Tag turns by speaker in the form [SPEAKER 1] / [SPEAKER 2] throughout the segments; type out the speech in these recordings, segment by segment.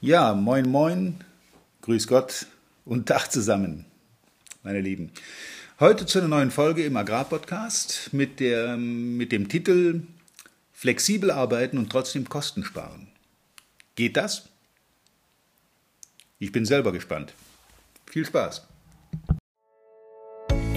[SPEAKER 1] Ja, moin, moin, grüß Gott und Tag zusammen, meine Lieben. Heute zu einer neuen Folge im Agrarpodcast mit, mit dem Titel Flexibel arbeiten und trotzdem Kosten sparen. Geht das? Ich bin selber gespannt. Viel Spaß.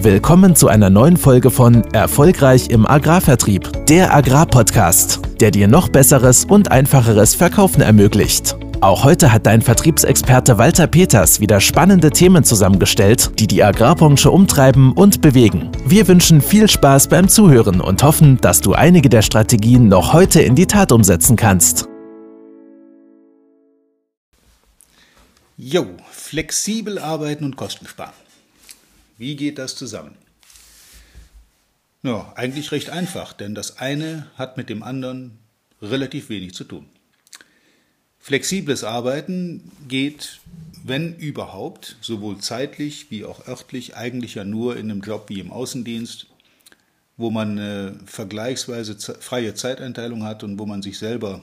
[SPEAKER 2] Willkommen zu einer neuen Folge von Erfolgreich im Agrarvertrieb, der Agrarpodcast, der dir noch besseres und einfacheres Verkaufen ermöglicht. Auch heute hat dein Vertriebsexperte Walter Peters wieder spannende Themen zusammengestellt, die die Agrarbranche umtreiben und bewegen. Wir wünschen viel Spaß beim Zuhören und hoffen, dass du einige der Strategien noch heute in die Tat umsetzen kannst.
[SPEAKER 1] Jo, flexibel arbeiten und Kosten sparen. Wie geht das zusammen? Ja, eigentlich recht einfach, denn das eine hat mit dem anderen relativ wenig zu tun. Flexibles Arbeiten geht, wenn überhaupt, sowohl zeitlich wie auch örtlich, eigentlich ja nur in einem Job wie im Außendienst, wo man eine vergleichsweise freie Zeiteinteilung hat und wo man sich selber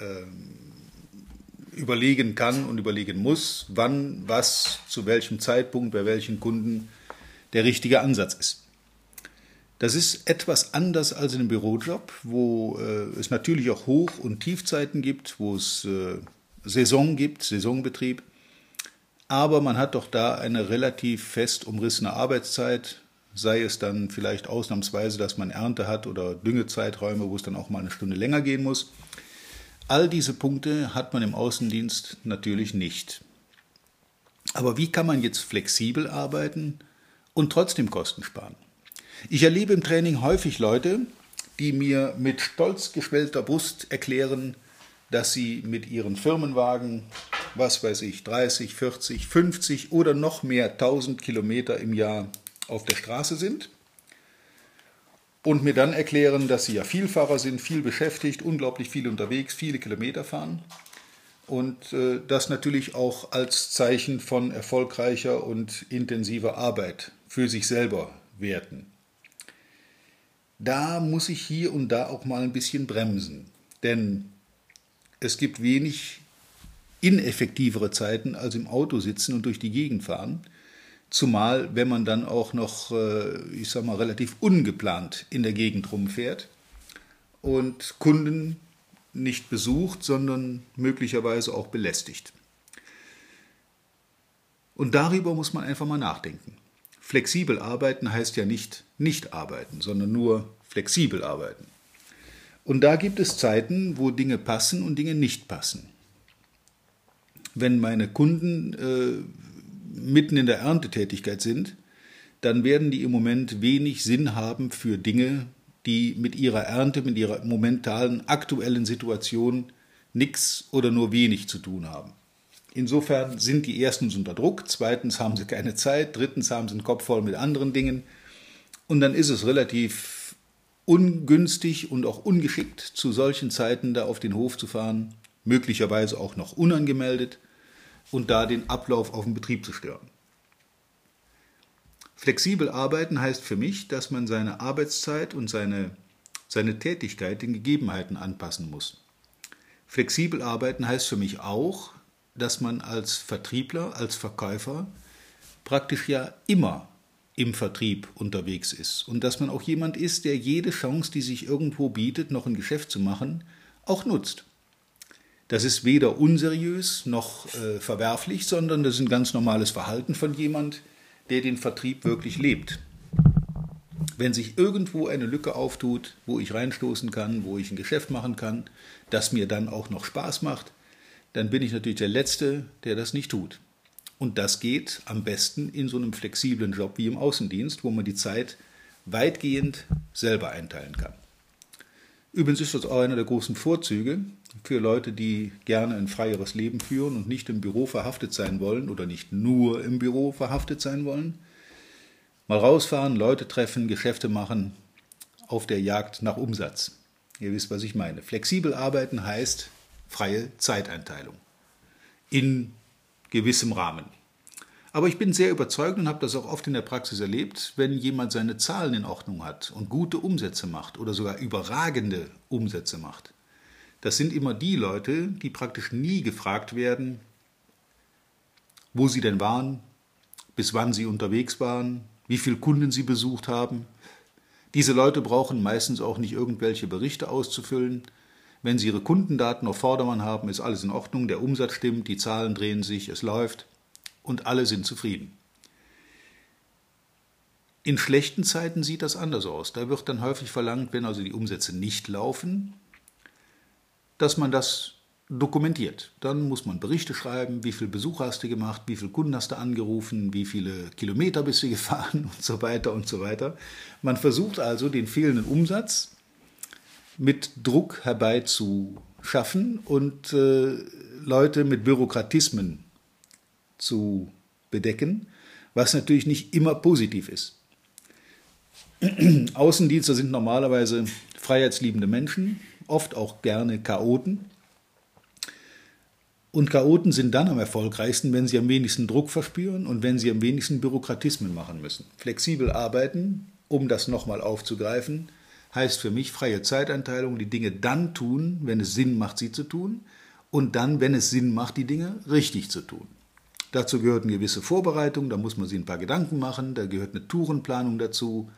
[SPEAKER 1] äh, überlegen kann und überlegen muss, wann, was, zu welchem Zeitpunkt, bei welchen Kunden der richtige Ansatz ist. Das ist etwas anders als in einem Bürojob, wo äh, es natürlich auch Hoch- und Tiefzeiten gibt, wo es äh, Saison gibt, Saisonbetrieb. Aber man hat doch da eine relativ fest umrissene Arbeitszeit, sei es dann vielleicht ausnahmsweise, dass man Ernte hat oder Düngezeiträume, wo es dann auch mal eine Stunde länger gehen muss. All diese Punkte hat man im Außendienst natürlich nicht. Aber wie kann man jetzt flexibel arbeiten und trotzdem Kosten sparen? Ich erlebe im Training häufig Leute, die mir mit stolz geschwellter Brust erklären, dass sie mit ihren Firmenwagen, was weiß ich, 30, 40, 50 oder noch mehr 1000 Kilometer im Jahr auf der Straße sind und mir dann erklären, dass sie ja Vielfahrer sind, viel beschäftigt, unglaublich viel unterwegs, viele Kilometer fahren und äh, das natürlich auch als Zeichen von erfolgreicher und intensiver Arbeit für sich selber werten da muss ich hier und da auch mal ein bisschen bremsen. Denn es gibt wenig ineffektivere Zeiten als im Auto sitzen und durch die Gegend fahren. Zumal, wenn man dann auch noch, äh, ich sag mal, relativ ungeplant in der Gegend rumfährt und Kunden nicht besucht, sondern möglicherweise auch belästigt. Und darüber muss man einfach mal nachdenken. Flexibel arbeiten heißt ja nicht nicht arbeiten, sondern nur flexibel arbeiten. Und da gibt es Zeiten, wo Dinge passen und Dinge nicht passen. Wenn meine Kunden äh, mitten in der Erntetätigkeit sind, dann werden die im Moment wenig Sinn haben für Dinge, die mit ihrer Ernte, mit ihrer momentanen aktuellen Situation nichts oder nur wenig zu tun haben. Insofern sind die erstens unter Druck, zweitens haben sie keine Zeit, drittens haben sie den Kopf voll mit anderen Dingen. Und dann ist es relativ ungünstig und auch ungeschickt, zu solchen Zeiten da auf den Hof zu fahren, möglicherweise auch noch unangemeldet und da den Ablauf auf dem Betrieb zu stören. Flexibel arbeiten heißt für mich, dass man seine Arbeitszeit und seine, seine Tätigkeit den Gegebenheiten anpassen muss. Flexibel arbeiten heißt für mich auch, dass man als Vertriebler, als Verkäufer praktisch ja immer im Vertrieb unterwegs ist und dass man auch jemand ist, der jede Chance, die sich irgendwo bietet, noch ein Geschäft zu machen, auch nutzt. Das ist weder unseriös noch äh, verwerflich, sondern das ist ein ganz normales Verhalten von jemand, der den Vertrieb wirklich lebt. Wenn sich irgendwo eine Lücke auftut, wo ich reinstoßen kann, wo ich ein Geschäft machen kann, das mir dann auch noch Spaß macht, dann bin ich natürlich der Letzte, der das nicht tut. Und das geht am besten in so einem flexiblen Job wie im Außendienst, wo man die Zeit weitgehend selber einteilen kann. Übrigens ist das auch einer der großen Vorzüge für Leute, die gerne ein freieres Leben führen und nicht im Büro verhaftet sein wollen oder nicht nur im Büro verhaftet sein wollen. Mal rausfahren, Leute treffen, Geschäfte machen, auf der Jagd nach Umsatz. Ihr wisst, was ich meine. Flexibel arbeiten heißt, freie Zeiteinteilung in gewissem Rahmen. Aber ich bin sehr überzeugt und habe das auch oft in der Praxis erlebt, wenn jemand seine Zahlen in Ordnung hat und gute Umsätze macht oder sogar überragende Umsätze macht, Das sind immer die Leute, die praktisch nie gefragt werden, wo sie denn waren, bis wann sie unterwegs waren, wie viele Kunden sie besucht haben. Diese Leute brauchen meistens auch nicht irgendwelche Berichte auszufüllen. Wenn sie ihre Kundendaten auf Vordermann haben, ist alles in Ordnung, der Umsatz stimmt, die Zahlen drehen sich, es läuft und alle sind zufrieden. In schlechten Zeiten sieht das anders aus. Da wird dann häufig verlangt, wenn also die Umsätze nicht laufen, dass man das dokumentiert. Dann muss man Berichte schreiben, wie viele Besucher hast du gemacht, wie viele Kunden hast du angerufen, wie viele Kilometer bist du gefahren und so weiter und so weiter. Man versucht also den fehlenden Umsatz mit Druck herbeizuschaffen und äh, Leute mit Bürokratismen zu bedecken, was natürlich nicht immer positiv ist. Außendienste sind normalerweise freiheitsliebende Menschen, oft auch gerne Chaoten. Und Chaoten sind dann am erfolgreichsten, wenn sie am wenigsten Druck verspüren und wenn sie am wenigsten Bürokratismen machen müssen. Flexibel arbeiten, um das nochmal aufzugreifen, heißt für mich freie Zeiteinteilung, die Dinge dann tun, wenn es Sinn macht, sie zu tun, und dann, wenn es Sinn macht, die Dinge richtig zu tun. Dazu gehört eine gewisse Vorbereitung, da muss man sich ein paar Gedanken machen, da gehört eine Tourenplanung dazu.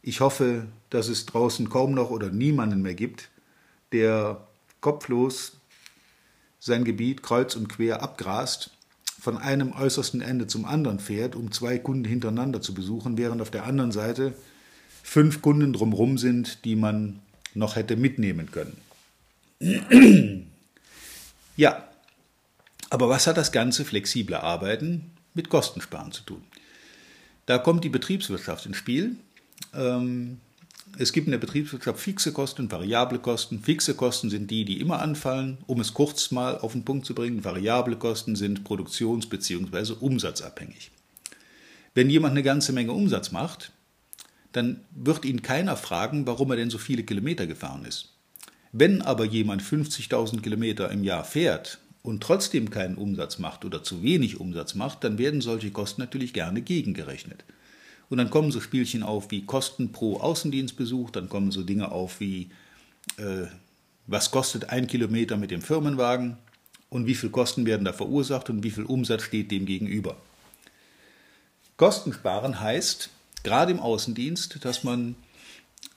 [SPEAKER 1] Ich hoffe, dass es draußen kaum noch oder niemanden mehr gibt, der kopflos sein Gebiet kreuz und quer abgrast, von einem äußersten Ende zum anderen fährt, um zwei Kunden hintereinander zu besuchen, während auf der anderen Seite fünf Kunden drumherum sind, die man noch hätte mitnehmen können. ja, aber was hat das ganze flexible Arbeiten mit Kostensparen zu tun? Da kommt die Betriebswirtschaft ins Spiel. Ähm, es gibt in der Betriebswirtschaft fixe Kosten, variable Kosten. Fixe Kosten sind die, die immer anfallen, um es kurz mal auf den Punkt zu bringen. Variable Kosten sind produktions- bzw. umsatzabhängig. Wenn jemand eine ganze Menge Umsatz macht, dann wird ihn keiner fragen, warum er denn so viele Kilometer gefahren ist. Wenn aber jemand 50.000 Kilometer im Jahr fährt und trotzdem keinen Umsatz macht oder zu wenig Umsatz macht, dann werden solche Kosten natürlich gerne gegengerechnet. Und dann kommen so Spielchen auf wie Kosten pro Außendienstbesuch, dann kommen so Dinge auf wie, äh, was kostet ein Kilometer mit dem Firmenwagen und wie viel Kosten werden da verursacht und wie viel Umsatz steht dem gegenüber. Kostensparen heißt, gerade im Außendienst, dass man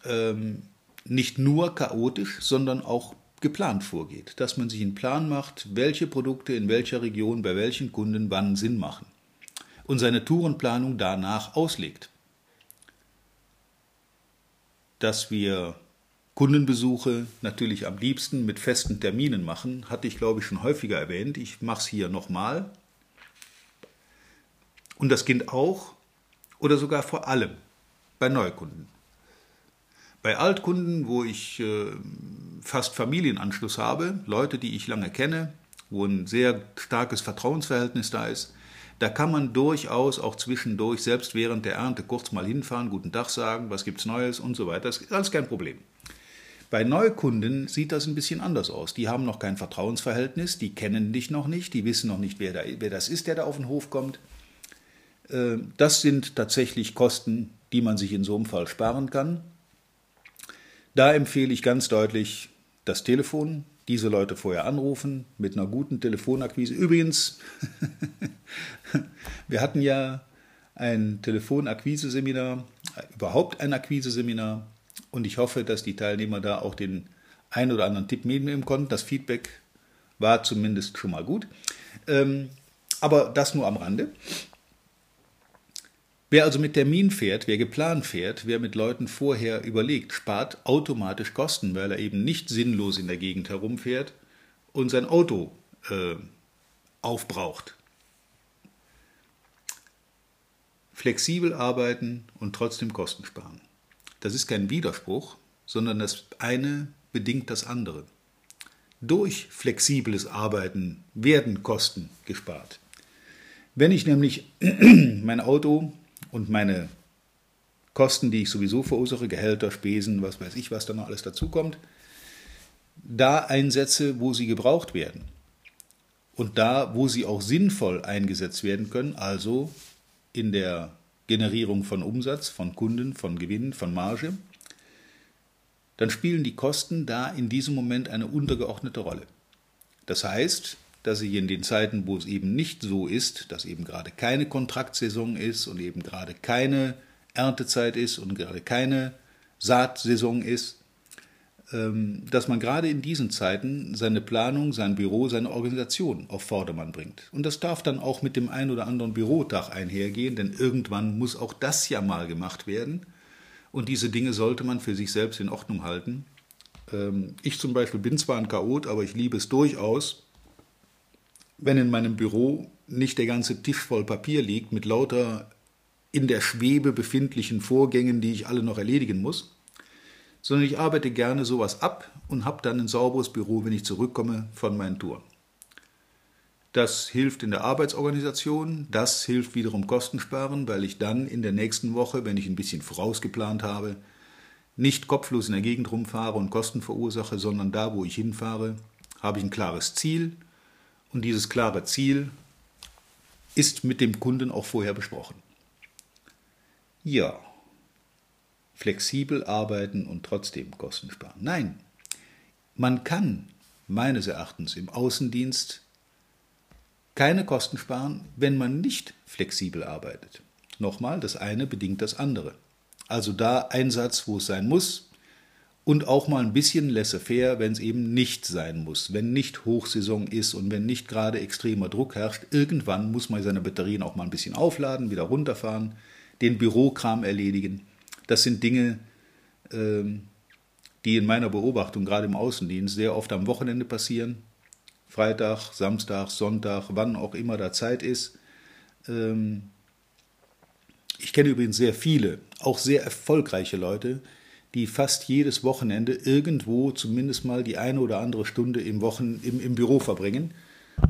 [SPEAKER 1] ähm, nicht nur chaotisch, sondern auch geplant vorgeht, dass man sich einen Plan macht, welche Produkte in welcher Region bei welchen Kunden wann Sinn machen und seine Tourenplanung danach auslegt. Dass wir Kundenbesuche natürlich am liebsten mit festen Terminen machen, hatte ich glaube ich schon häufiger erwähnt. Ich mache es hier nochmal. Und das gilt auch oder sogar vor allem bei Neukunden. Bei Altkunden, wo ich äh, fast Familienanschluss habe, Leute, die ich lange kenne, wo ein sehr starkes Vertrauensverhältnis da ist, da kann man durchaus auch zwischendurch, selbst während der Ernte, kurz mal hinfahren, guten Tag sagen, was gibt's Neues und so weiter. Das ist alles kein Problem. Bei Neukunden sieht das ein bisschen anders aus. Die haben noch kein Vertrauensverhältnis, die kennen dich noch nicht, die wissen noch nicht, wer, da, wer das ist, der da auf den Hof kommt. Äh, das sind tatsächlich Kosten, die man sich in so einem Fall sparen kann. Da empfehle ich ganz deutlich das Telefon, diese Leute vorher anrufen mit einer guten Telefonakquise. Übrigens, wir hatten ja ein Telefonakquise-Seminar, überhaupt ein Akquise-Seminar und ich hoffe, dass die Teilnehmer da auch den ein oder anderen Tipp mitnehmen konnten. Das Feedback war zumindest schon mal gut. Ähm, aber das nur am Rande. Wer also mit Termin fährt, wer geplant fährt, wer mit Leuten vorher überlegt, spart automatisch Kosten, weil er eben nicht sinnlos in der Gegend herumfährt und sein Auto äh, aufbraucht. Flexibel arbeiten und trotzdem Kosten sparen. Das ist kein Widerspruch, sondern das eine bedingt das andere. Durch flexibles Arbeiten werden Kosten gespart. Wenn ich nämlich mein Auto und meine Kosten, die ich sowieso verursache, Gehälter, Spesen, was weiß ich, was da noch alles dazukommt, da einsetze, wo sie gebraucht werden. Und da, wo sie auch sinnvoll eingesetzt werden können, also in der Generierung von Umsatz, von Kunden, von Gewinn, von Marge, dann spielen die Kosten da in diesem Moment eine untergeordnete Rolle. Das heißt, dass ich in den Zeiten, wo es eben nicht so ist, dass eben gerade keine Kontraktsaison ist und eben gerade keine Erntezeit ist und gerade keine Saatsaison ist, ähm, dass man gerade in diesen Zeiten seine Planung, sein Büro, seine Organisation auf Vordermann bringt. Und das darf dann auch mit dem ein oder anderen Bürotag einhergehen, denn irgendwann muss auch das ja mal gemacht werden. Und diese Dinge sollte man für sich selbst in Ordnung halten. Ähm, ich zum Beispiel bin zwar ein Chaot, aber ich liebe es durchaus, wenn in meinem Büro nicht der ganze Tisch voll Papier liegt mit lauter in der Schwebe befindlichen Vorgängen, die ich alle noch erledigen muss, sondern ich arbeite gerne sowas ab und habe dann ein sauberes Büro, wenn ich zurückkomme von meinen Touren. Das hilft in der Arbeitsorganisation, das hilft wiederum Kostensparen, weil ich dann in der nächsten Woche, wenn ich ein bisschen vorausgeplant habe, nicht kopflos in der Gegend rumfahre und Kosten verursache, sondern da, wo ich hinfahre, habe ich ein klares Ziel und dieses klare Ziel ist mit dem Kunden auch vorher besprochen. Ja, flexibel arbeiten und trotzdem Kosten sparen. Nein, man kann meines Erachtens im Außendienst keine Kosten sparen, wenn man nicht flexibel arbeitet. Nochmal, das eine bedingt das andere. Also da Einsatz, wo es sein muss, und auch mal ein bisschen laissez-faire, wenn es eben nicht sein muss, wenn nicht Hochsaison ist und wenn nicht gerade extremer Druck herrscht. Irgendwann muss man seine Batterien auch mal ein bisschen aufladen, wieder runterfahren, den Bürokram erledigen. Das sind Dinge, ähm, die in meiner Beobachtung gerade im Außendienst sehr oft am Wochenende passieren. Freitag, Samstag, Sonntag, wann auch immer da Zeit ist. Ähm, ich kenne übrigens sehr viele, auch sehr erfolgreiche Leute, die fast jedes Wochenende irgendwo zumindest mal die eine oder andere Stunde im, Wochen, im, im Büro verbringen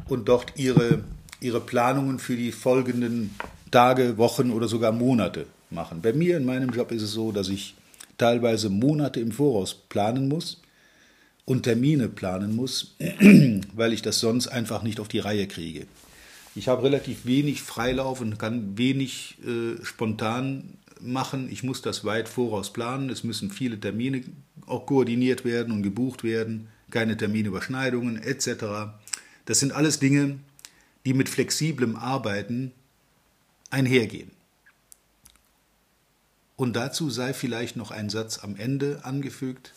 [SPEAKER 1] und dort ihre, ihre Planungen für die folgenden Tage, Wochen oder sogar Monate machen. Bei mir in meinem Job ist es so, dass ich teilweise Monate im Voraus planen muss und Termine planen muss, weil ich das sonst einfach nicht auf die Reihe kriege. Ich habe relativ wenig Freilauf und kann wenig äh, spontan machen. Ich muss das weit voraus planen. Es müssen viele Termine auch koordiniert werden und gebucht werden, keine Terminüberschneidungen etc. Das sind alles Dinge, die mit flexiblem Arbeiten einhergehen. Und dazu sei vielleicht noch ein Satz am Ende angefügt.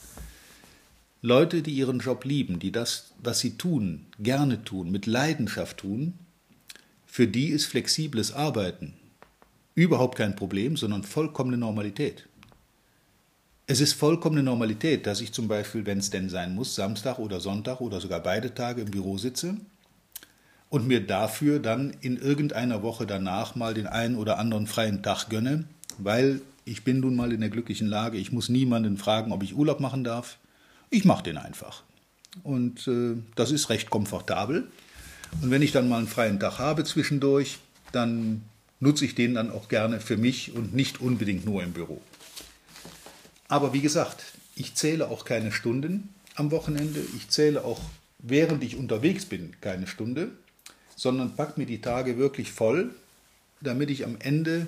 [SPEAKER 1] Leute, die ihren Job lieben, die das, was sie tun, gerne tun, mit Leidenschaft tun, für die ist flexibles Arbeiten überhaupt kein Problem, sondern vollkommene Normalität. Es ist vollkommene Normalität, dass ich zum Beispiel, wenn es denn sein muss, Samstag oder Sonntag oder sogar beide Tage im Büro sitze und mir dafür dann in irgendeiner Woche danach mal den einen oder anderen freien Tag gönne, weil ich bin nun mal in der glücklichen Lage, ich muss niemanden fragen, ob ich Urlaub machen darf. Ich mache den einfach. Und äh, das ist recht komfortabel. Und wenn ich dann mal einen freien Tag habe zwischendurch, dann nutze ich den dann auch gerne für mich und nicht unbedingt nur im Büro. Aber wie gesagt, ich zähle auch keine Stunden am Wochenende. Ich zähle auch, während ich unterwegs bin, keine Stunde, sondern packe mir die Tage wirklich voll, damit ich am Ende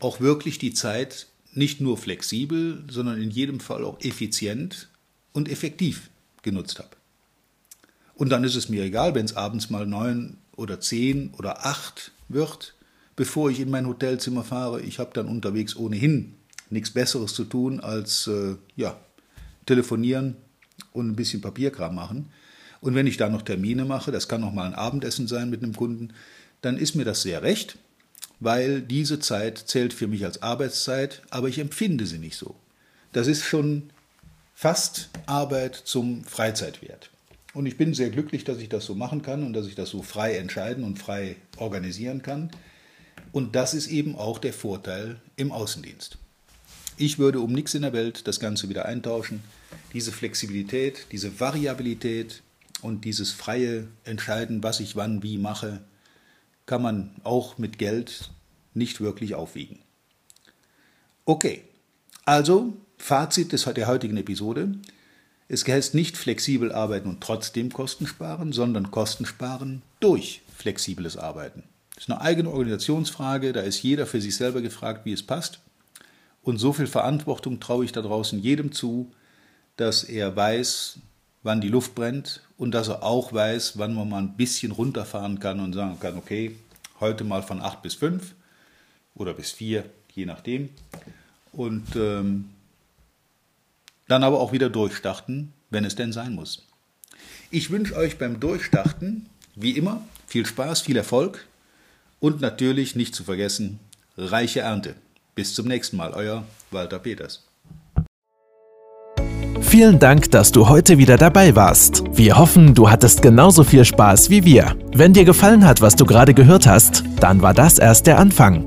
[SPEAKER 1] auch wirklich die Zeit nicht nur flexibel, sondern in jedem Fall auch effizient und effektiv genutzt habe. Und dann ist es mir egal, wenn es abends mal neun oder zehn oder acht wird, bevor ich in mein Hotelzimmer fahre. Ich habe dann unterwegs ohnehin nichts Besseres zu tun als äh, ja, telefonieren und ein bisschen Papierkram machen. Und wenn ich da noch Termine mache, das kann auch mal ein Abendessen sein mit einem Kunden, dann ist mir das sehr recht weil diese Zeit zählt für mich als Arbeitszeit, aber ich empfinde sie nicht so. Das ist schon fast Arbeit zum Freizeitwert. Und ich bin sehr glücklich, dass ich das so machen kann und dass ich das so frei entscheiden und frei organisieren kann. Und das ist eben auch der Vorteil im Außendienst. Ich würde um nichts in der Welt das Ganze wieder eintauschen. Diese Flexibilität, diese Variabilität und dieses freie Entscheiden, was ich wann wie mache, kann man auch mit Geld nicht wirklich aufwiegen. Okay, also Fazit des, der heutigen Episode. Es heißt nicht flexibel arbeiten und trotzdem Kosten sparen, sondern Kosten sparen durch flexibles Arbeiten. Das ist eine eigene Organisationsfrage, da ist jeder für sich selber gefragt, wie es passt. Und so viel Verantwortung traue ich da draußen jedem zu, dass er weiß, wann die Luft brennt und dass er auch weiß, wann man mal ein bisschen runterfahren kann und sagen kann, okay, heute mal von 8 bis 5 oder bis 4, je nachdem. Und ähm, dann aber auch wieder durchstarten, wenn es denn sein muss. Ich wünsche euch beim Durchstarten, wie immer, viel Spaß, viel Erfolg und natürlich nicht zu vergessen, reiche Ernte. Bis zum nächsten Mal, euer Walter Peters.
[SPEAKER 2] Vielen Dank, dass du heute wieder dabei warst. Wir hoffen, du hattest genauso viel Spaß wie wir. Wenn dir gefallen hat, was du gerade gehört hast, dann war das erst der Anfang.